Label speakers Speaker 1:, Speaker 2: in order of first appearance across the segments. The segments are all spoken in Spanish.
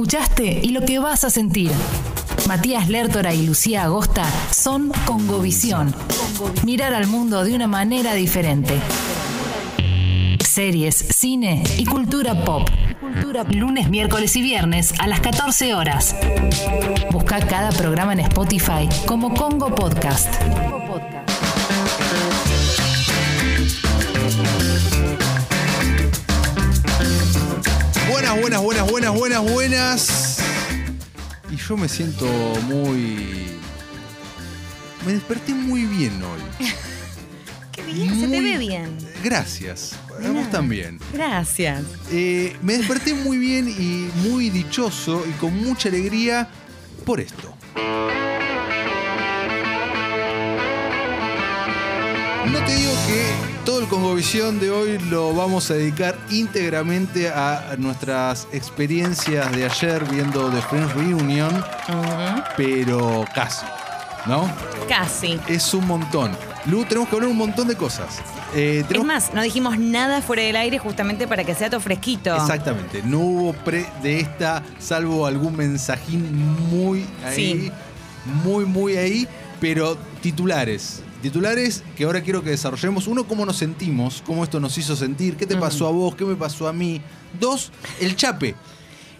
Speaker 1: escuchaste y lo que vas a sentir. Matías Lertora y Lucía Agosta son Congovisión. Mirar al mundo de una manera diferente. Series, cine y cultura pop. Lunes, miércoles y viernes a las 14 horas. Busca cada programa en Spotify como Congo Podcast.
Speaker 2: Buenas, buenas, buenas, buenas, buenas, buenas. Y yo me siento muy. Me desperté muy bien hoy.
Speaker 3: Qué bien, se te ve bien.
Speaker 2: Gracias. A vos también.
Speaker 3: Gracias.
Speaker 2: Eh, me desperté muy bien y muy dichoso y con mucha alegría por esto. No te digo que todo el Congovisión de hoy lo vamos a dedicar íntegramente a nuestras experiencias de ayer viendo The Friends Reunion, pero casi, ¿no?
Speaker 3: Casi.
Speaker 2: Es un montón. Lu, tenemos que hablar un montón de cosas. Eh,
Speaker 3: Es más, no dijimos nada fuera del aire justamente para que sea todo fresquito.
Speaker 2: Exactamente, no hubo pre de esta, salvo algún mensajín muy ahí,
Speaker 3: Sí.
Speaker 2: muy, muy ahí, pero titulares. Titulares que ahora quiero que desarrollemos. Uno, cómo nos sentimos, cómo esto nos hizo sentir, qué te pasó a vos, qué me pasó a mí. Dos, el chape.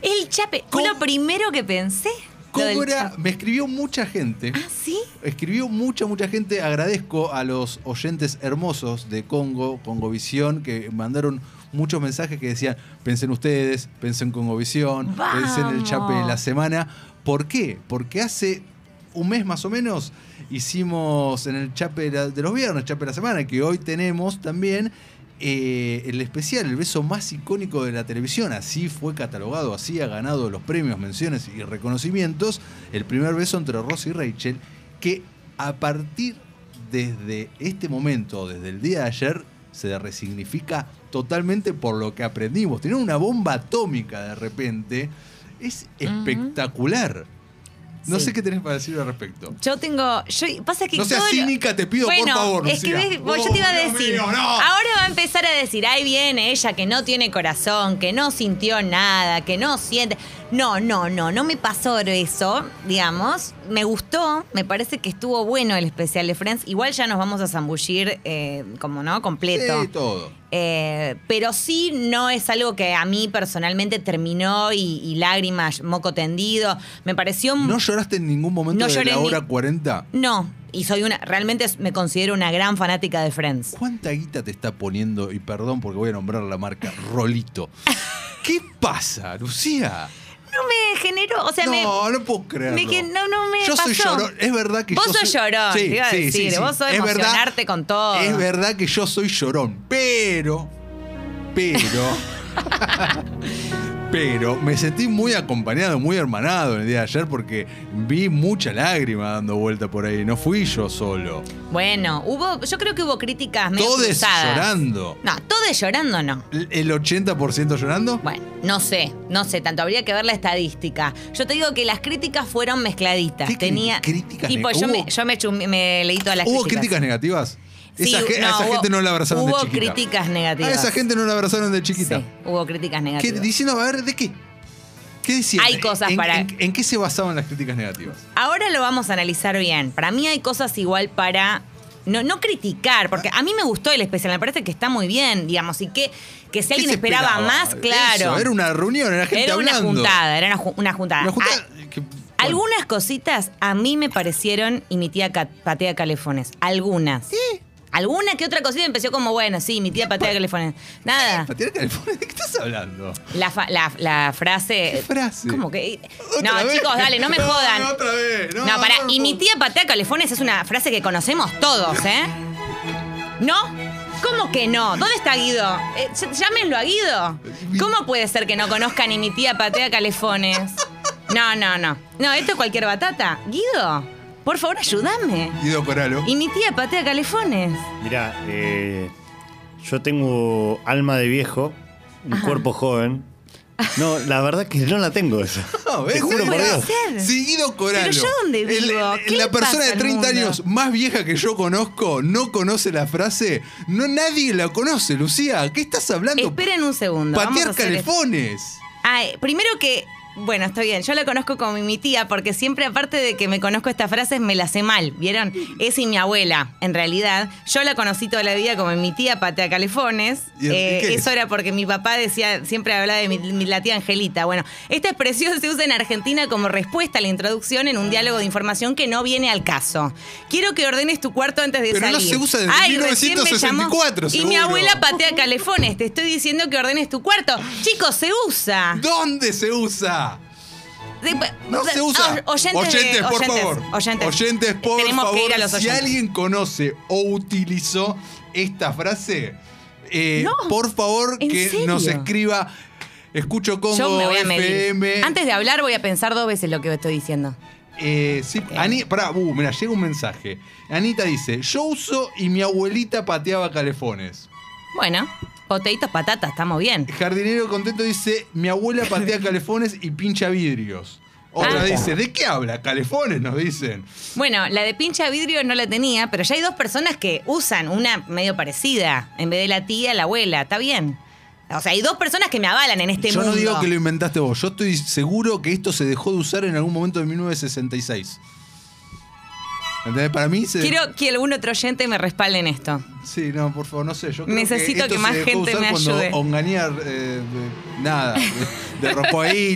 Speaker 3: El chape. Fue
Speaker 2: ¿Cómo-
Speaker 3: lo primero que pensé.
Speaker 2: ¿Cómo era? Me escribió mucha gente.
Speaker 3: Ah, sí.
Speaker 2: Escribió mucha, mucha gente. Agradezco a los oyentes hermosos de Congo, Congovisión, que mandaron muchos mensajes que decían, pensé en ustedes, pensé en Congovisión, pensé en el
Speaker 3: Vamos.
Speaker 2: chape de la semana. ¿Por qué? Porque hace un mes más o menos hicimos en el chape de, los viernes, chape de la semana, que hoy tenemos también eh, el especial, el beso más icónico de la televisión. Así fue catalogado, así ha ganado los premios, menciones y reconocimientos. El primer beso entre Ross y Rachel, que a partir desde este momento, desde el día de ayer, se resignifica totalmente por lo que aprendimos. Tener una bomba atómica de repente es espectacular. No
Speaker 3: Sí.
Speaker 2: sé qué tenés para decir al respecto.
Speaker 3: Yo tengo. Yo, pasa que
Speaker 2: No seas
Speaker 3: todo
Speaker 2: cínica, te pido, por
Speaker 3: Bueno,
Speaker 2: favor,
Speaker 3: Es que ves, vos- yo te iba a
Speaker 2: Oh,
Speaker 3: decir.
Speaker 2: mío, no.
Speaker 3: Ahora va a empezar a decir, ahí viene ella que no tiene corazón, que no sintió nada, que no siente. No, no, no, no me pasó eso, digamos. Me gustó, me parece que estuvo bueno el especial de Friends. Igual ya nos vamos a zambullir, eh, como no, completo.
Speaker 2: Sí, todo.
Speaker 3: Eh, pero sí no es algo que a mí personalmente terminó y, y lágrimas, moco tendido. Me pareció.
Speaker 2: ¿No lloraste en ningún momento
Speaker 3: No
Speaker 2: de
Speaker 3: lloré
Speaker 2: la
Speaker 3: ni-
Speaker 2: hora 40?
Speaker 3: No, y soy una, realmente me considero una gran fanática de Friends.
Speaker 2: ¿Cuánta guita te está poniendo? Y perdón porque voy a nombrar la marca Rolito. ¿Qué pasa, Lucía?
Speaker 3: No generó, o sea, me,
Speaker 2: no, no puedo creerlo.
Speaker 3: me que no, no me
Speaker 2: Yo soy
Speaker 3: pasó.
Speaker 2: llorón. Es verdad que
Speaker 3: Vos
Speaker 2: yo
Speaker 3: sos
Speaker 2: soy...
Speaker 3: llorón, te iba a decir, vos sos
Speaker 2: Es verdad-
Speaker 3: emocionarte con todo.
Speaker 2: Es verdad que yo soy llorón, pero... Pero... pero me sentí muy acompañado, muy hermanado en el día de ayer porque vi mucha lágrima dando vuelta por ahí. No fui yo solo.
Speaker 3: Bueno, hubo, yo creo que hubo críticas medio
Speaker 2: Todos
Speaker 3: cruzadas.
Speaker 2: llorando.
Speaker 3: No, todos llorando no.
Speaker 2: ¿El 80% llorando?
Speaker 3: Bueno, no sé, no sé, tanto habría que ver la estadística. Yo te digo que las críticas fueron mezcladitas.
Speaker 2: ¿Qué
Speaker 3: Tenía
Speaker 2: críticas
Speaker 3: tipo yo me, yo me, me leí todas las
Speaker 2: ¿Hubo
Speaker 3: críticas.
Speaker 2: críticas negativas?
Speaker 3: Sí,
Speaker 2: esa, ge- a esa
Speaker 3: hubo-
Speaker 2: gente no la abrazaron de
Speaker 3: hubo
Speaker 2: chiquita.
Speaker 3: críticas
Speaker 2: A
Speaker 3: negativas.
Speaker 2: esa gente no la abrazaron de chiquita.
Speaker 3: Sí, hubo críticas
Speaker 2: ¿Qué,
Speaker 3: negativas.
Speaker 2: diciendo, a ver, ¿de qué? ¿Qué decían?
Speaker 3: Hay cosas
Speaker 2: ¿En,
Speaker 3: para-
Speaker 2: En, en qué se basaban las críticas negativas?
Speaker 3: Ahora lo vamos a analizar bien. Para mí hay cosas igual para no, no criticar, porque a mí me gustó el especial, me parece que está muy bien, digamos, y que, que si
Speaker 2: ¿Qué
Speaker 3: alguien
Speaker 2: se
Speaker 3: esperaba, más, claro.
Speaker 2: Eso, era una reunión, era gente
Speaker 3: Era una
Speaker 2: hablando.
Speaker 3: juntada, era una, ju- una juntada.
Speaker 2: Una juntada
Speaker 3: Ah,
Speaker 2: que- bueno,
Speaker 3: Algunas cositas a mí me parecieron y mi tía patea calefones. Algunas. Alguna que otra cosita empezó como, bueno, sí, mi tía patea calefones. Nada.
Speaker 2: ¿Patear California? ¿De qué estás hablando?
Speaker 3: La, fa- la, la frase.
Speaker 2: ¿Qué frase?
Speaker 3: ¿Cómo que?
Speaker 2: ¿Otra
Speaker 3: No,
Speaker 2: vez?
Speaker 3: chicos, dale, no me
Speaker 2: No,
Speaker 3: jodan.
Speaker 2: no, otra vez. No,
Speaker 3: No, para.
Speaker 2: no,
Speaker 3: y
Speaker 2: no.
Speaker 3: mi tía patea calefones es una frase que conocemos todos, ¿eh? ¿No? ¿Cómo que no? ¿Dónde está Guido? Eh, ll- llámenlo a Guido. ¿Cómo puede ser que no conozca ni mi tía patea calefones? No, no, no. No, esto es cualquier batata. Guido, por favor, ayúdame.
Speaker 2: Guido Coralo.
Speaker 3: Y mi tía patea calefones.
Speaker 4: Mirá, eh, yo tengo alma de viejo, un
Speaker 3: Ajá.
Speaker 4: cuerpo joven. No, la verdad que no la tengo esa.
Speaker 2: No, ¿ves?
Speaker 4: Te juro por Dios.
Speaker 3: ser.
Speaker 2: si Guido Coralo.
Speaker 3: Pero yo dónde
Speaker 2: el-
Speaker 3: vivo,
Speaker 2: el-
Speaker 3: ¿qué
Speaker 2: la persona
Speaker 3: pasa
Speaker 2: de
Speaker 3: al
Speaker 2: 30
Speaker 3: mundo?
Speaker 2: años más vieja que yo conozco no conoce la frase. No nadie la conoce, Lucía. ¿Qué estás hablando?
Speaker 3: Esperen un segundo. vamos a
Speaker 2: Patear
Speaker 3: hacer esto.
Speaker 2: calefones.
Speaker 3: Ay, primero que Bueno, está bien. Yo la conozco como mi tía porque siempre, aparte de que me conozco estas frases, me las sé mal. ¿Vieron? Es y mi abuela, en realidad. Yo la conocí toda la vida como mi tía patea calefones.
Speaker 2: ¿Y el-
Speaker 3: Eh,
Speaker 2: es?
Speaker 3: eso era porque mi papá decía, siempre hablaba de mi, mi- la tía Angelita. Bueno, esta expresión se usa en Argentina como respuesta a la introducción en un diálogo de información que no viene al caso. Quiero que ordenes tu cuarto antes de
Speaker 2: Pero no
Speaker 3: salir.
Speaker 2: se usa desde
Speaker 3: Ay, recién me
Speaker 2: 1964,
Speaker 3: llamó. Y mi abuela patea calefones. Te estoy diciendo que ordenes tu cuarto. Chicos, se usa.
Speaker 2: ¿Dónde se usa?
Speaker 3: De-
Speaker 2: No se usa.
Speaker 3: o- oyentes, de-
Speaker 2: por
Speaker 3: oyentes,
Speaker 2: favor.
Speaker 3: Oyentes.
Speaker 2: por
Speaker 3: Tenemos
Speaker 2: favor.
Speaker 3: que ir a los
Speaker 2: si
Speaker 3: oyentes.
Speaker 2: alguien conoce o utilizó esta frase, eh,
Speaker 3: No.
Speaker 2: por favor
Speaker 3: ¿En
Speaker 2: que
Speaker 3: serio?
Speaker 2: nos escriba. Escucho Congo
Speaker 3: Yo me voy a.
Speaker 2: FM.
Speaker 3: Antes de hablar voy a pensar dos veces lo que estoy diciendo.
Speaker 2: Eh, sí, Ani, pará, uh, mira, llega un mensaje. Anita dice: Yo uso y mi abuelita pateaba calefones.
Speaker 3: Bueno, poteitos, patatas, estamos bien.
Speaker 2: Jardinero contento dice: Mi abuela patea calefones y pincha vidrios. Otra
Speaker 3: Ah.
Speaker 2: dice: ¿De qué habla? Calefones, nos dicen.
Speaker 3: Bueno, la de pincha vidrio no la tenía, pero ya hay dos personas que usan una medio parecida. En vez de la tía, la abuela. Está bien. O sea, hay dos personas que me avalan en este
Speaker 2: Yo
Speaker 3: mundo.
Speaker 2: no digo que lo inventaste vos, yo estoy seguro que esto se dejó de usar en algún momento de 1966. ¿Entendés? Para mí se.
Speaker 3: Quiero que algún otro oyente me respalde en esto.
Speaker 2: Sí, no, por favor, no sé. Yo creo
Speaker 3: Necesito
Speaker 2: que,
Speaker 3: más gente me ayude.
Speaker 2: Onganía, eh, de- nada, de,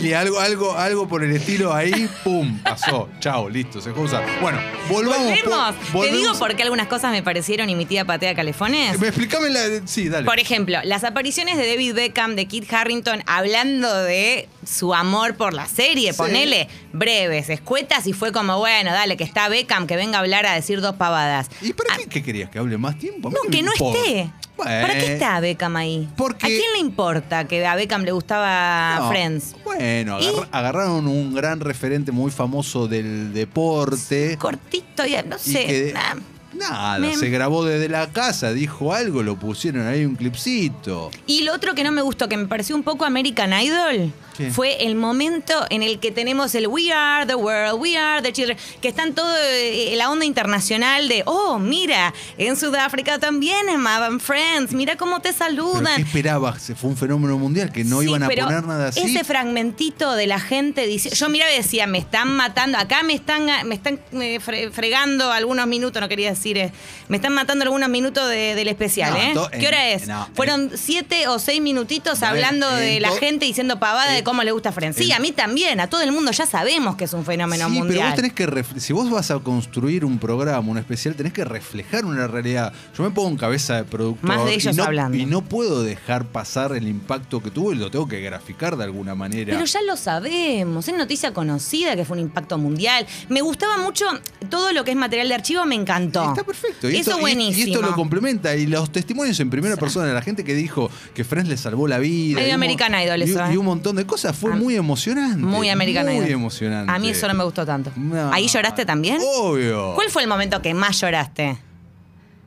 Speaker 2: de algo, algo, algo por el estilo ahí, pum, pasó. Chao, listo, se usar. Bueno, volvamos.
Speaker 3: Volvemos.
Speaker 2: po-
Speaker 3: Te digo
Speaker 2: volvemos.
Speaker 3: por qué algunas cosas me parecieron y mi tía patea calefones.
Speaker 2: Me explícame la. Sí, dale.
Speaker 3: Por ejemplo, las apariciones de David Beckham, de Kit Harrington, hablando de su amor por la serie,
Speaker 2: Sí.
Speaker 3: ponele breves, escuetas, y fue como, bueno, dale, que está Beckham, que venga a hablar a decir dos pavadas.
Speaker 2: ¿Y para
Speaker 3: Ah,
Speaker 2: qué, qué querías? ¿Que hable más tiempo?
Speaker 3: No, que no esté. ¿Para qué está Beckham ahí?
Speaker 2: Porque-
Speaker 3: ¿A quién le importa que a Beckham le gustaba
Speaker 2: No,
Speaker 3: Friends?
Speaker 2: Bueno, agarraron un gran referente muy famoso del deporte.
Speaker 3: Cortito, ya, no
Speaker 2: y
Speaker 3: sé.
Speaker 2: que-
Speaker 3: nah.
Speaker 2: Nada,
Speaker 3: Me-
Speaker 2: se grabó desde la casa, dijo algo, lo pusieron ahí un clipcito.
Speaker 3: Y lo otro que no me gustó, que me pareció un poco American Idol,
Speaker 2: ¿Qué?
Speaker 3: fue el momento en el que tenemos el We Are the World, We Are the Children, que están todo eh, la onda internacional de, oh, mira, en Sudáfrica también amaban Friends, mira cómo te
Speaker 2: ¿Pero
Speaker 3: saludan.
Speaker 2: qué esperabas? Fue un fenómeno mundial que no
Speaker 3: Sí,
Speaker 2: iban a
Speaker 3: pero
Speaker 2: poner nada así.
Speaker 3: Ese fragmentito de la gente diciendo. Yo miraba y decía, me están matando. Acá me están, me están eh, fre- fregando algunos minutos, no quería decir. Eh, me están matando algunos minutos de- del especial,
Speaker 2: No,
Speaker 3: ¿eh?
Speaker 2: to-
Speaker 3: ¿Qué
Speaker 2: en-
Speaker 3: hora es?
Speaker 2: no,
Speaker 3: Fueron siete o seis minutitos hablando de la
Speaker 2: to-
Speaker 3: gente diciendo pavada de cómo le gusta Friends. Sí, a mí también. A todo el mundo ya sabemos que es un fenómeno
Speaker 2: Sí,
Speaker 3: mundial.
Speaker 2: pero vos tenés que si vos vas a construir un programa, un especial, tenés que reflejar una realidad. Yo me pongo en cabeza de productor
Speaker 3: Más de
Speaker 2: y
Speaker 3: ellos
Speaker 2: no,
Speaker 3: hablando.
Speaker 2: y no puedo dejar pasar el impacto que tuvo y lo tengo que graficar de alguna manera.
Speaker 3: Pero ya lo sabemos, es noticia conocida que fue un impacto mundial. Me gustaba mucho todo lo que es material de archivo, me encantó.
Speaker 2: Está perfecto. Y
Speaker 3: Eso
Speaker 2: esto,
Speaker 3: buenísimo.
Speaker 2: Y, esto lo complementa. Y los testimonios en primera persona de la gente que dijo que Friends le salvó la vida.
Speaker 3: Medio
Speaker 2: y un
Speaker 3: American Idol
Speaker 2: y,
Speaker 3: eso,
Speaker 2: y
Speaker 3: ¿eh?
Speaker 2: un montón de cosas. Fue
Speaker 3: A-
Speaker 2: muy emocionante.
Speaker 3: Muy American
Speaker 2: Muy
Speaker 3: Idol.
Speaker 2: emocionante.
Speaker 3: A mí eso no me gustó tanto.
Speaker 2: No.
Speaker 3: ¿Ahí lloraste también?
Speaker 2: Obvio.
Speaker 3: ¿Cuál fue el momento que más lloraste?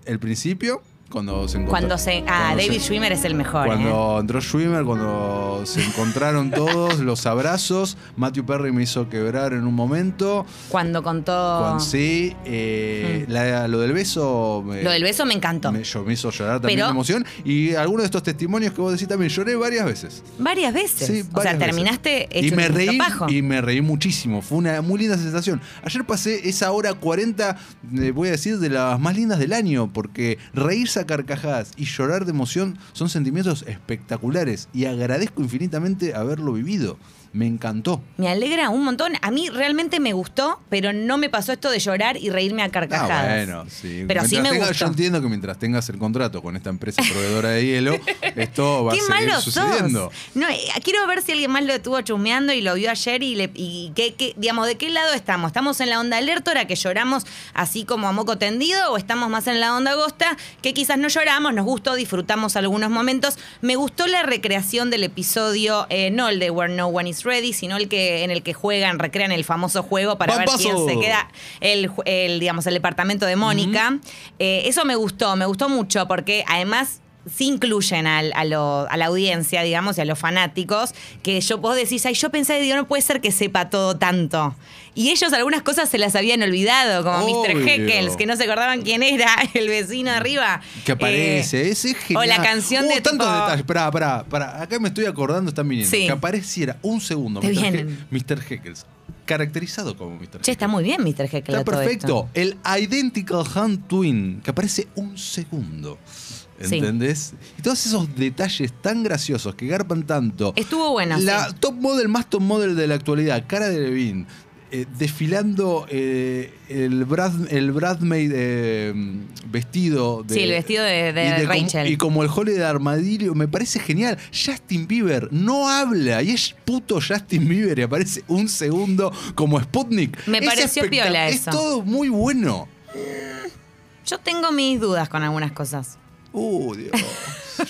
Speaker 2: El principio, cuando se encontró.
Speaker 3: Cuando se. Ah,
Speaker 2: cuando
Speaker 3: David
Speaker 2: se-
Speaker 3: Schwimmer es el mejor. ¿eh?
Speaker 2: Cuando entró Schwimmer, cuando se encontraron todos los abrazos, Matthew Perry me hizo quebrar en un momento.
Speaker 3: Cuando contó.
Speaker 2: Cuando, sí, eh, la- lo del beso. me-
Speaker 3: Mm. Lo del beso me encantó.
Speaker 2: me, yo- me hizo llorar también
Speaker 3: Pero-
Speaker 2: de emoción. Y algunos de estos testimonios que vos decís también lloré varias veces.
Speaker 3: Varias veces.
Speaker 2: Sí,
Speaker 3: o sea,
Speaker 2: varias veces.
Speaker 3: terminaste
Speaker 2: y
Speaker 3: hecho
Speaker 2: me
Speaker 3: un
Speaker 2: reí y me reí muchísimo. Fue una muy linda sensación. Ayer pasé esa hora 40, eh, voy a decir, de las más lindas del año, porque reírse carcajadas y llorar de emoción son sentimientos espectaculares y agradezco infinitamente haberlo vivido. Me encantó.
Speaker 3: Me alegra un montón. A mí realmente me gustó, pero no me pasó esto de llorar y reírme a carcajadas.
Speaker 2: Ah, bueno, sí.
Speaker 3: Pero sí
Speaker 2: Mientras
Speaker 3: me
Speaker 2: tengas-
Speaker 3: gustó.
Speaker 2: Yo entiendo que mientras tengas el contrato con esta empresa proveedora de hielo, esto va a seguir sucediendo.
Speaker 3: sos. No, eh, quiero ver si alguien más lo estuvo chumeando y lo vio ayer y, le, y qué, qué- digamos, ¿de qué lado estamos? ¿Estamos en la onda alertora que lloramos así como a moco tendido o estamos más en la onda agosta que quizás no lloramos, nos gustó, disfrutamos algunos momentos? Me gustó la recreación del episodio, eh, no el de Where No One Is Ready, sino el que en el que juegan, recrean el famoso juego para ver quién se queda el, el, digamos, el departamento de Mónica. Eh, eso me gustó, me gustó mucho porque además sí incluyen al- a, lo- a la audiencia, digamos, y a los fanáticos, que yo vos decís, ay, yo pensé, digo, no puede ser que sepa todo tanto. Y ellos algunas cosas se las habían olvidado, como Mr.
Speaker 2: Obvio.
Speaker 3: Heckles, que no se acordaban quién era el vecino arriba.
Speaker 2: Que aparece,
Speaker 3: Eh,
Speaker 2: ese es genial.
Speaker 3: O la canción
Speaker 2: Hubo
Speaker 3: de
Speaker 2: tantos
Speaker 3: tipo-
Speaker 2: detalles. Pará, pará, pará. Acá me estoy acordando, están viniendo.
Speaker 3: Sí.
Speaker 2: Que apareciera un segundo. Mr. He- Mr. Heckles. Caracterizado como Mr. Heckles.
Speaker 3: Che, está muy bien Mr. Heckles.
Speaker 2: Está
Speaker 3: todo
Speaker 2: perfecto.
Speaker 3: esto.
Speaker 2: El Identical Hand Twin, que aparece un segundo.
Speaker 3: Sí.
Speaker 2: ¿Entendés? Y todos esos detalles tan graciosos que garpan tanto.
Speaker 3: Estuvo bueno,
Speaker 2: La
Speaker 3: sí.
Speaker 2: top model más top model de la actualidad, Cara de Levine, eh, desfilando eh, el, Brad, el Bradmaid eh, vestido de.
Speaker 3: Sí, el vestido de- de
Speaker 2: y como-
Speaker 3: Rachel.
Speaker 2: y como el Hole de Armadillo, me parece genial. Justin Bieber no habla y es puto Justin Bieber y aparece un segundo como Sputnik.
Speaker 3: Me
Speaker 2: Es
Speaker 3: pareció piola
Speaker 2: Es
Speaker 3: eso.
Speaker 2: todo muy bueno.
Speaker 3: Yo tengo mis dudas con algunas cosas.
Speaker 2: Dios.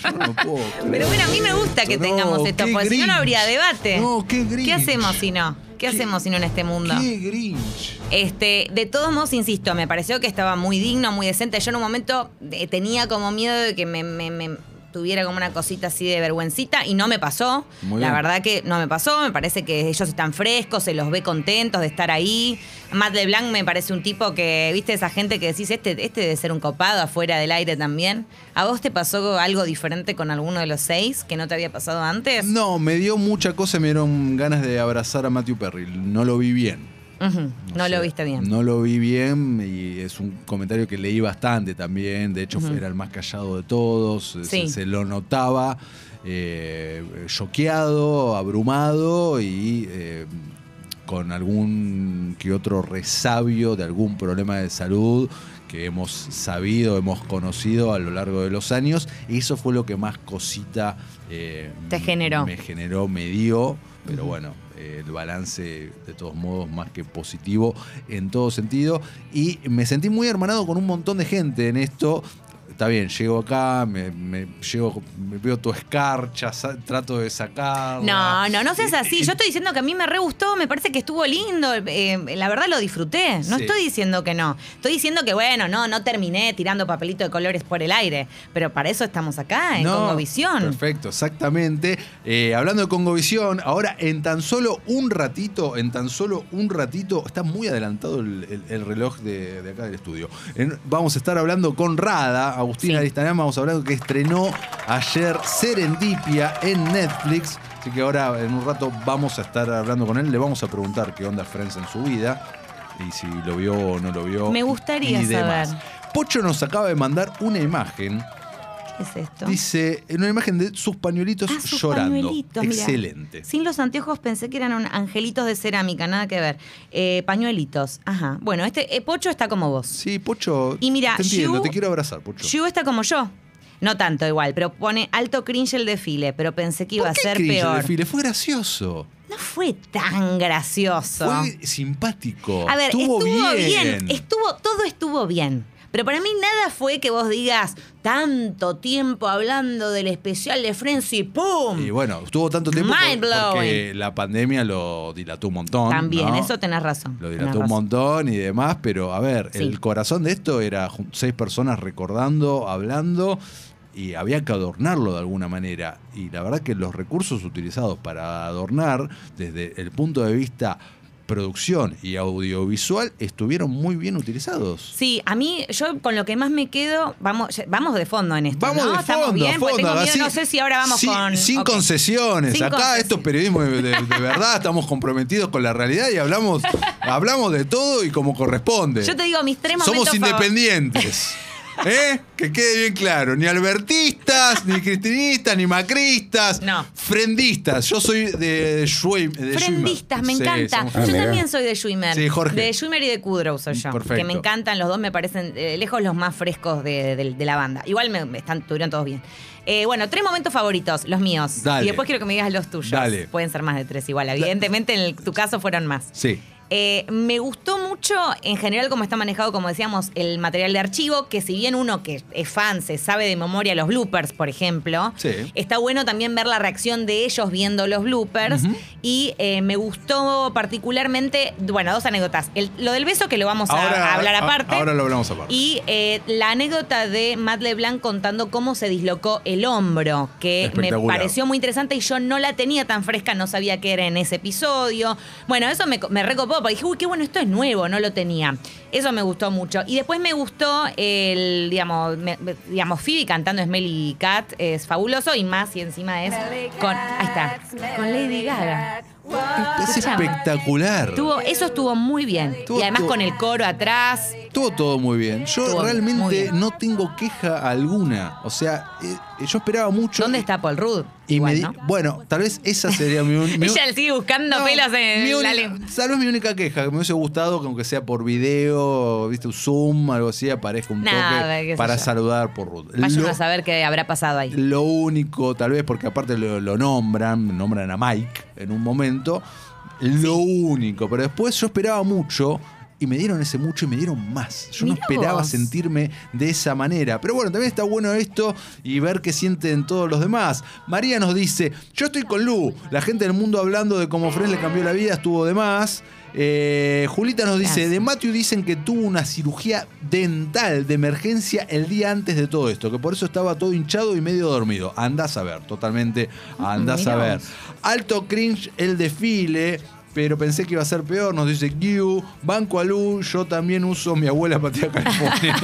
Speaker 2: Yo no puedo. creer
Speaker 3: Pero bueno, a mí me gusta que
Speaker 2: No,
Speaker 3: tengamos esto, porque si no, no habría debate.
Speaker 2: No, qué Grinch.
Speaker 3: ¿Qué hacemos si no? ¿Qué, hacemos si no en este mundo?
Speaker 2: Qué Grinch.
Speaker 3: Este, de todos modos, insisto, me pareció que estaba muy digno, muy decente. Yo en un momento eh, tenía como miedo de que me, me- me tuviera como una cosita así de vergüencita y no me pasó.
Speaker 2: Muy
Speaker 3: La
Speaker 2: bien.
Speaker 3: verdad que no me pasó. Me parece que ellos están frescos, se los ve contentos de estar ahí. Matt LeBlanc me parece un tipo que, viste, esa gente que decís, este, este debe ser un copado afuera del aire también. ¿A vos te pasó algo diferente con alguno de los seis que no te había pasado antes?
Speaker 2: No, me dio mucha cosa, me dieron ganas de abrazar a Matthew Perry. No lo vi bien.
Speaker 3: No
Speaker 2: sé,
Speaker 3: lo viste bien.
Speaker 2: No lo vi bien y es un comentario que leí bastante también. De hecho, era el más callado de todos.
Speaker 3: Sí.
Speaker 2: Se, lo notaba eh, choqueado, abrumado y eh, con algún que otro resabio de algún problema de salud que hemos sabido, hemos conocido a lo largo de los años. Y eso fue lo que más cosita eh,
Speaker 3: Te generó.
Speaker 2: Me generó, me dio. Pero bueno, eh, el balance de todos modos más que positivo en todo sentido. Y me sentí muy hermanado con un montón de gente en esto. Está bien, llego acá, me, me- llego, me veo tu escarcha, trato de sacarla.
Speaker 3: No, no, no seas así. Yo estoy diciendo que a mí me re gustó, me parece que estuvo lindo. eh, la verdad lo disfruté. No
Speaker 2: Sí.
Speaker 3: estoy diciendo que no. Estoy diciendo que, bueno, no, no terminé tirando papelito de colores por el aire. Pero para eso estamos acá, en
Speaker 2: No,
Speaker 3: Congovisión.
Speaker 2: Perfecto, exactamente. Eh, hablando de Congovisión, ahora en tan solo un ratito, en tan solo un ratito, está muy adelantado el, el- el reloj de, de acá del estudio. En- vamos a estar hablando con Rada, Agustina
Speaker 3: Sí.
Speaker 2: Aristanama, vamos a hablar que estrenó ayer Serendipia en Netflix. Así que ahora en un rato vamos a estar hablando con él, le vamos a preguntar qué onda Friends en su vida y si lo vio o no lo vio.
Speaker 3: Me gustaría
Speaker 2: y demás.
Speaker 3: saber.
Speaker 2: Pocho nos acaba de mandar una imagen
Speaker 3: ¿Qué es esto?
Speaker 2: Dice, en una imagen de sus pañuelitos
Speaker 3: Ah, sus
Speaker 2: llorando.
Speaker 3: pañuelitos.
Speaker 2: Excelente.
Speaker 3: Sin los anteojos pensé que eran un- angelitos de cerámica, nada que ver. Eh, pañuelitos, ajá. Bueno, este eh, Pocho está como vos.
Speaker 2: Sí, Pocho.
Speaker 3: Y mira,
Speaker 2: te entiendo,
Speaker 3: Yu-
Speaker 2: te quiero abrazar, Pocho.
Speaker 3: Yu está como yo. No tanto igual, pero pone alto cringe el desfile, pero pensé que iba
Speaker 2: ¿Por
Speaker 3: a ser
Speaker 2: cringe el
Speaker 3: peor.
Speaker 2: desfile? Fue gracioso.
Speaker 3: No fue tan gracioso.
Speaker 2: Fue simpático.
Speaker 3: A ver, estuvo,
Speaker 2: estuvo,
Speaker 3: bien. Estuvo, todo estuvo bien. Pero para mí nada fue que vos digas tanto tiempo hablando del especial de Friends y ¡pum!
Speaker 2: Y bueno, estuvo tanto tiempo
Speaker 3: Mind
Speaker 2: porque la pandemia lo dilató un montón.
Speaker 3: También,
Speaker 2: ¿no?
Speaker 3: eso tenés razón.
Speaker 2: Lo dilató un
Speaker 3: razón.
Speaker 2: montón y demás, pero a ver,
Speaker 3: Sí.
Speaker 2: el corazón de esto era seis personas recordando, hablando, y había que adornarlo de alguna manera. Y la verdad que los recursos utilizados para adornar, desde el punto de vista producción y audiovisual, estuvieron muy bien utilizados.
Speaker 3: Sí, a mí, yo con lo que más me quedo, vamos, vamos de fondo en esto.
Speaker 2: Vamos
Speaker 3: ¿no?
Speaker 2: de
Speaker 3: Estamos
Speaker 2: fondo,
Speaker 3: bien,
Speaker 2: fondo,
Speaker 3: tengo miedo,
Speaker 2: así,
Speaker 3: no sé si ahora vamos
Speaker 2: sin,
Speaker 3: con.
Speaker 2: Sin concesiones.
Speaker 3: Sin
Speaker 2: Acá
Speaker 3: conces-
Speaker 2: esto es periodismo de, de- de verdad, estamos comprometidos con la realidad y hablamos, hablamos de todo y como corresponde.
Speaker 3: Yo te digo, mis tres
Speaker 2: Somos
Speaker 3: momentos favor-
Speaker 2: independientes. ¿Eh? Que quede bien claro. Ni albertistas, ni cristinistas, ni macristas.
Speaker 3: No.
Speaker 2: Frendistas. Yo soy de, Schweim- de Schwimmer.
Speaker 3: Frendistas, me
Speaker 2: Sí,
Speaker 3: encanta.
Speaker 2: somos
Speaker 3: Yo también soy de Schwimmer.
Speaker 2: Sí, Jorge.
Speaker 3: De Schwimmer y de Kudrow soy yo.
Speaker 2: Perfecto.
Speaker 3: Que me encantan, los dos me parecen eh, lejos los más frescos de, de- de la banda. Igual me, me están, estuvieron todos bien. Eh, bueno, tres momentos favoritos, los míos.
Speaker 2: Dale.
Speaker 3: Y después quiero que me digas los tuyos.
Speaker 2: Dale.
Speaker 3: Pueden ser más de tres igual. Evidentemente, en el- tu caso fueron más.
Speaker 2: Sí.
Speaker 3: Eh, me gustó mucho, en general, cómo está manejado, como decíamos, el material de archivo, que si bien uno que es fan se sabe de memoria los bloopers, por ejemplo,
Speaker 2: Sí.
Speaker 3: está bueno también ver la reacción de ellos viendo los bloopers. Y eh, me gustó particularmente, bueno, dos anécdotas. El- lo del beso, que lo vamos a- a, hablar aparte.
Speaker 2: Ahora lo hablamos aparte.
Speaker 3: Y eh, la anécdota de Matt LeBlanc contando cómo se dislocó el hombro, que me pareció muy interesante y yo no la tenía tan fresca, no sabía que era en ese episodio. Bueno, eso me, me recopó, porque dije, uy, qué bueno, esto es nuevo, no lo tenía. Eso me gustó mucho. Y después me gustó el, digamos, me- digamos Phoebe cantando Smelly Cat, es fabuloso, y más si encima es con, ahí está, con Lady Gaga.
Speaker 2: es espectacular.
Speaker 3: Estuvo, eso estuvo muy bien.
Speaker 2: Estuvo
Speaker 3: y además con el coro atrás.
Speaker 2: Estuvo todo muy bien. Yo
Speaker 3: Estuvo
Speaker 2: realmente
Speaker 3: bien.
Speaker 2: no tengo queja alguna. O sea, eh, yo esperaba mucho.
Speaker 3: ¿Dónde está Paul Rudd?
Speaker 2: Y
Speaker 3: Igual,
Speaker 2: me di-
Speaker 3: ¿no?
Speaker 2: Bueno, tal vez esa sería mi, un-
Speaker 3: Ella sigue buscando
Speaker 2: No,
Speaker 3: pelos en
Speaker 2: mi
Speaker 3: la
Speaker 2: única-
Speaker 3: lengua.
Speaker 2: Tal vez mi única queja, que me hubiese gustado que aunque sea por video, viste, un Zoom, algo así, aparezca un
Speaker 3: Nada,
Speaker 2: toque para saludar por Ruth.
Speaker 3: Vayan
Speaker 2: Lo-
Speaker 3: a saber qué habrá pasado ahí.
Speaker 2: Lo único, tal vez, porque aparte lo, lo nombran, nombran a Mike en un momento. Lo único, pero después yo esperaba mucho y me dieron ese mucho y me dieron más. Yo no esperaba
Speaker 3: vos.
Speaker 2: sentirme de esa manera. Pero bueno, también está bueno esto y ver qué sienten todos los demás. María nos dice: Yo estoy con Lu. La gente del mundo hablando de cómo Fred le cambió la vida estuvo de más. Eh, Julita nos dice:
Speaker 3: Gracias.
Speaker 2: De Matthew dicen que tuvo una cirugía dental de emergencia el día antes de todo esto, que por eso estaba todo hinchado y medio dormido. Andás a ver, totalmente andás
Speaker 3: mirá
Speaker 2: a ver.
Speaker 3: vos.
Speaker 2: Alto cringe el desfile. Pero pensé que iba a ser peor, nos dice Giu, Banco Alú, yo también uso mi abuela patea California.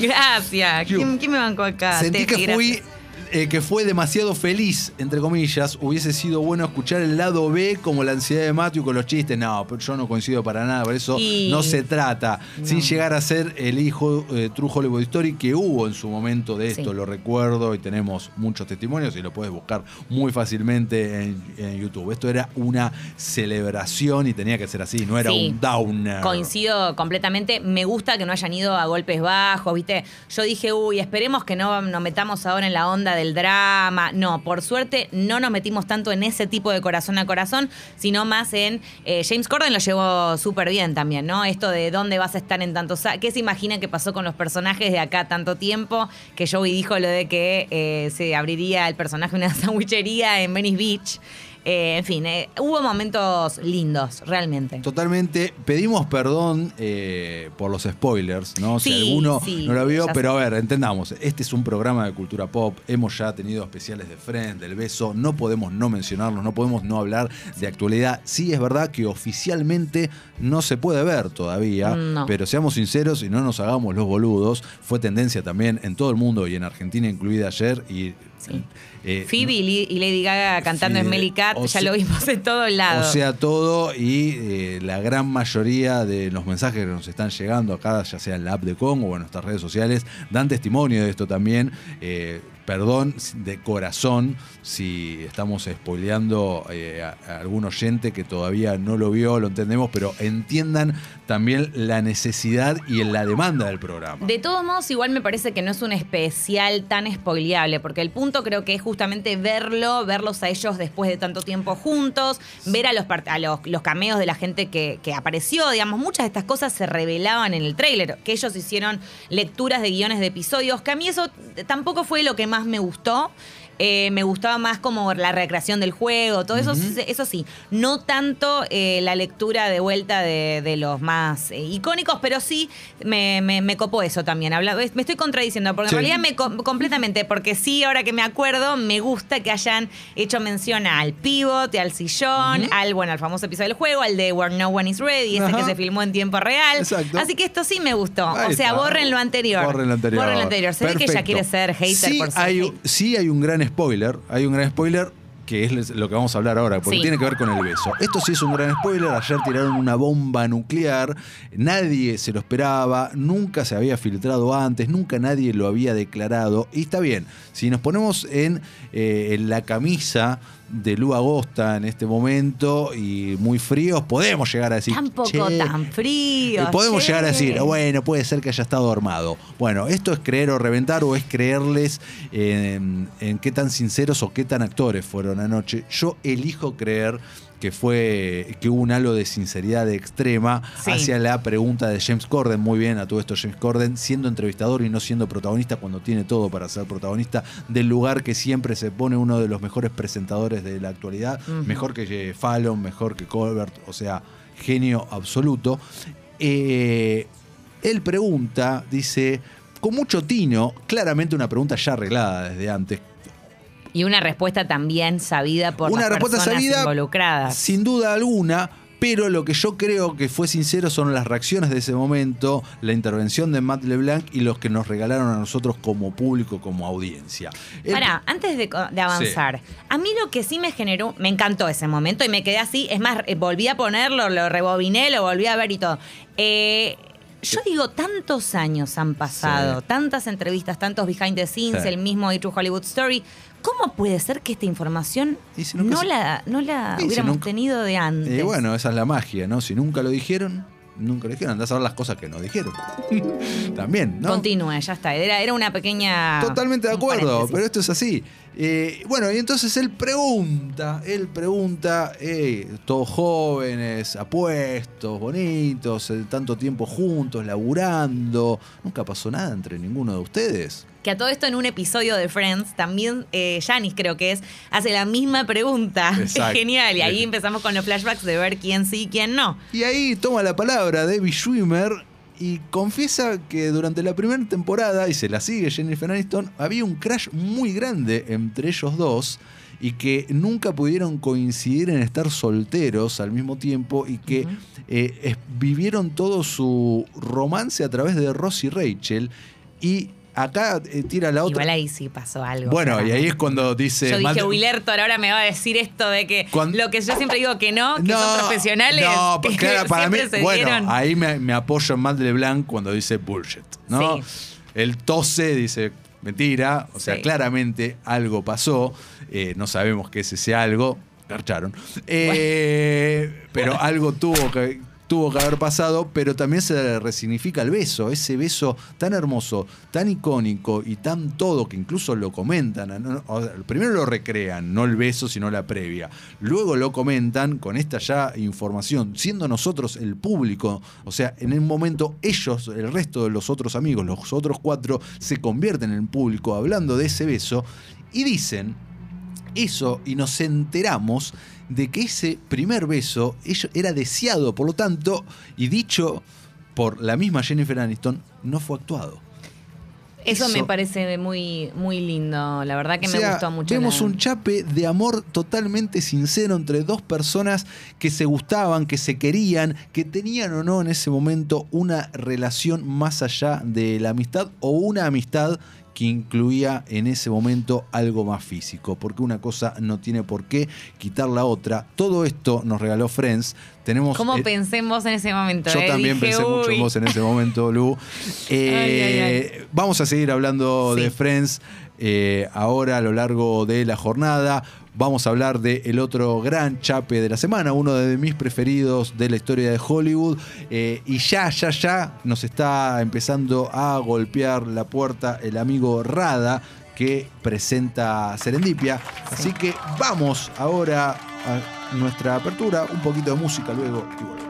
Speaker 3: Gracias. ¿Quién, quién me bancó acá?
Speaker 2: Sentí que fui,
Speaker 3: gracias.
Speaker 2: Eh, que fue demasiado feliz, entre comillas. Hubiese sido bueno escuchar el lado B como la ansiedad de Matthew con los chistes. No, pero yo no coincido para nada, por eso
Speaker 3: Y-
Speaker 2: no se trata. Sin llegar a ser el hijo eh, True Hollywood Story que hubo en su momento de esto,
Speaker 3: Sí.
Speaker 2: lo recuerdo y tenemos muchos testimonios y lo puedes buscar muy fácilmente en, en YouTube. Esto era una celebración y tenía que ser así, no era
Speaker 3: Sí.
Speaker 2: un downer.
Speaker 3: Coincido completamente. Me gusta que no hayan ido a golpes bajos, ¿viste? Yo dije, uy, esperemos que no nos metamos ahora en la onda del drama. No, por suerte no nos metimos tanto en ese tipo de corazón a corazón, sino más en. eh, James Corden lo llevó súper bien también, ¿no? Esto de dónde vas a estar en tantos. ¿Qué se imagina que pasó con los personajes de acá tanto tiempo? Que Joey dijo lo de que eh, se abriría el personaje una sandwichería en Venice Beach. Eh, en fin, eh, hubo momentos lindos, realmente.
Speaker 2: Totalmente. Pedimos perdón eh, por los spoilers, ¿no? si alguno
Speaker 3: sí,
Speaker 2: no lo vio, pero a ver, entendamos, este es un programa de cultura pop, hemos ya tenido especiales de Friends, del beso, no podemos no mencionarlos, no podemos no hablar de actualidad. Sí es verdad que oficialmente no se puede ver todavía,
Speaker 3: No.
Speaker 2: pero seamos sinceros y no nos hagamos los boludos, fue tendencia también en todo el mundo y en Argentina incluida ayer y...
Speaker 3: Sí.
Speaker 2: eh,
Speaker 3: Phoebe y Li- y Lady Gaga cantando
Speaker 2: Sí,
Speaker 3: Smelly Cat,
Speaker 2: o
Speaker 3: ya
Speaker 2: sea-
Speaker 3: lo vimos en todos lados.
Speaker 2: O sea, todo y eh, la gran mayoría de los mensajes que nos están llegando acá, ya sea en la app de Congo o en nuestras redes sociales, dan testimonio de esto también. Eh, perdón de corazón si estamos spoileando eh, a, a algún oyente que todavía no lo vio, lo entendemos, pero entiendan también la necesidad y la demanda del programa.
Speaker 3: De todos modos, igual me parece que no es un especial tan spoileable, porque el punto creo que es justamente verlo, verlos a ellos después de tanto tiempo juntos, ver a los, a los, los cameos de la gente que, que apareció, digamos, muchas de estas cosas se revelaban en el tráiler, que ellos hicieron lecturas de guiones de episodios, que a mí eso tampoco fue lo que más me gustó. Eh, me gustaba más como la recreación del juego, todo eso, eso sí. No tanto eh, la lectura de vuelta de, de los más eh, icónicos, pero sí me, me- me copó eso también. Habla- me estoy contradiciendo, porque
Speaker 2: Sí.
Speaker 3: en realidad me co- completamente, porque sí, ahora que me acuerdo, me gusta que hayan hecho mención al pivot, al sillón, al, bueno, al famoso episodio del juego, al de Where No One Is Ready, ese
Speaker 2: Ajá.
Speaker 3: que se filmó en tiempo real.
Speaker 2: Exacto.
Speaker 3: Así que esto sí me gustó.
Speaker 2: Ahí
Speaker 3: o sea, borren lo anterior.
Speaker 2: Borren lo anterior.
Speaker 3: Borren lo anterior. Se ve que ella quiere ser hater
Speaker 2: sí
Speaker 3: por ser
Speaker 2: hay,
Speaker 3: hate.
Speaker 2: sí hay un gran spoiler, hay un gran spoiler que es lo que vamos a hablar ahora, porque
Speaker 3: Sí.
Speaker 2: tiene que ver con el beso. Esto sí es un gran spoiler, ayer tiraron una bomba nuclear, nadie se lo esperaba, nunca se había filtrado antes, nunca nadie lo había declarado, y está bien, si nos ponemos en, eh, en la camisa de Lu Agosta en este momento y muy fríos, podemos llegar a decir...
Speaker 3: Tampoco
Speaker 2: "Che,
Speaker 3: tan frío.
Speaker 2: eh, podemos
Speaker 3: che.
Speaker 2: llegar a decir, bueno, puede ser que haya estado armado. Bueno, esto es creer o reventar o es creerles en, en qué tan sinceros o qué tan actores fueron anoche. Yo elijo creer que fue que hubo un halo de sinceridad extrema
Speaker 3: Sí.
Speaker 2: hacia la pregunta de James Corden, muy bien a todo esto James Corden, siendo entrevistador y no siendo protagonista cuando tiene todo para ser protagonista del lugar que siempre se pone uno de los mejores presentadores de la actualidad, mejor que Jay Fallon, mejor que Colbert, o sea, genio absoluto. Eh, él pregunta, dice, con mucho tino, claramente una pregunta ya arreglada desde antes,
Speaker 3: Y una respuesta también sabida por
Speaker 2: una
Speaker 3: las
Speaker 2: respuesta
Speaker 3: personas
Speaker 2: sabida
Speaker 3: involucradas.
Speaker 2: sin duda alguna pero lo que yo creo que fue sincero son las reacciones de ese momento la intervención de Matt LeBlanc y los que nos regalaron a nosotros como público como audiencia El-
Speaker 3: Pará, antes de, avanzar, a mí lo que sí me generó, me encantó ese momento y me quedé así, es más, eh, volví a ponerlo, lo rebobiné, lo volví a ver y todo. Eh, yo digo, tantos años han pasado,
Speaker 2: Sí.
Speaker 3: tantas entrevistas, tantos behind the scenes,
Speaker 2: Sí.
Speaker 3: el mismo A True Hollywood Story. ¿Cómo puede ser que esta información
Speaker 2: Y si nunca
Speaker 3: no
Speaker 2: se-
Speaker 3: la, no la
Speaker 2: Y si
Speaker 3: hubiéramos
Speaker 2: nunca-
Speaker 3: tenido de antes?
Speaker 2: y bueno esa es la magia no si nunca lo dijeron nunca lo dijeron andás a ver las cosas que no dijeron también no
Speaker 3: Continúe, ya está. Era, era una pequeña.
Speaker 2: Totalmente de acuerdo,
Speaker 3: paréntesis.
Speaker 2: pero esto es así. Eh, bueno, y entonces él pregunta, él pregunta, eh, todos jóvenes, apuestos, bonitos, eh, tanto tiempo juntos, laburando, nunca pasó nada entre ninguno de ustedes.
Speaker 3: Que a todo esto en un episodio de Friends, también eh, Janice creo que es, hace la misma pregunta.
Speaker 2: Exacto.
Speaker 3: Es genial. Y ahí empezamos con los flashbacks de ver quién sí y quién no.
Speaker 2: Y ahí toma la palabra Debbie Schwimmer y confiesa que durante la primera temporada, y se la sigue Jennifer Aniston, había un crash muy grande entre ellos dos y que nunca pudieron coincidir en estar solteros al mismo tiempo y que eh, es- vivieron todo su romance a través de Ross y Rachel y acá eh, tira la otra...
Speaker 3: Igual ahí sí pasó algo.
Speaker 2: Bueno, y ahí es cuando dice...
Speaker 3: Yo dije, Willertor ahora me va a decir esto de que
Speaker 2: Cuando-
Speaker 3: lo que yo siempre digo que no, que son profesionales.
Speaker 2: No,
Speaker 3: que
Speaker 2: claro, para mí, bueno,
Speaker 3: dieron.
Speaker 2: ahí me, me apoyo en Matt LeBlanc cuando dice bullshit, ¿no?
Speaker 3: Sí.
Speaker 2: Él tose, dice mentira, o sea,
Speaker 3: Sí.
Speaker 2: claramente algo pasó, eh, no sabemos qué es ese algo, garcharon, Eh, pero algo tuvo que tuvo que haber pasado, pero también se resignifica el beso, ese beso tan hermoso, tan icónico y tan todo que incluso lo comentan. primero lo recrean, no el beso, sino la previa. Luego lo comentan con esta ya información, siendo nosotros el público, o sea, en un momento ellos, el resto de los otros amigos, los otros cuatro, se convierten en público hablando de ese beso y dicen eso y nos enteramos de que ese primer beso era deseado, por lo tanto, y dicho por la misma Jennifer Aniston, no fue actuado.
Speaker 3: Eso, me parece muy, muy lindo. La verdad que
Speaker 2: O
Speaker 3: me gustó mucho.
Speaker 2: Vemos
Speaker 3: la-
Speaker 2: un chape de amor totalmente sincero entre dos personas que se gustaban, que se querían, que tenían o no en ese momento una relación más allá de la amistad o una amistad que incluía en ese momento algo más físico, porque una cosa no tiene por qué quitar la otra. Todo esto nos regaló Friends. Tenemos
Speaker 3: ¿Cómo
Speaker 2: eh,
Speaker 3: pensé en vos en ese momento?
Speaker 2: yo
Speaker 3: eh?
Speaker 2: también
Speaker 3: Dije,
Speaker 2: pensé mucho en vos en ese momento, Lu. Eh,
Speaker 3: Ay, ay,
Speaker 2: Vamos a seguir hablando
Speaker 3: Sí.
Speaker 2: de Friends ahora a lo largo de la jornada. Vamos a hablar del el otro gran chape de la semana, uno de mis preferidos de la historia de Hollywood. Eh, y ya, ya, ya nos está empezando a golpear la puerta el amigo Rada que presenta Serendipia. Así que vamos ahora a nuestra apertura, un poquito de música luego y volvemos.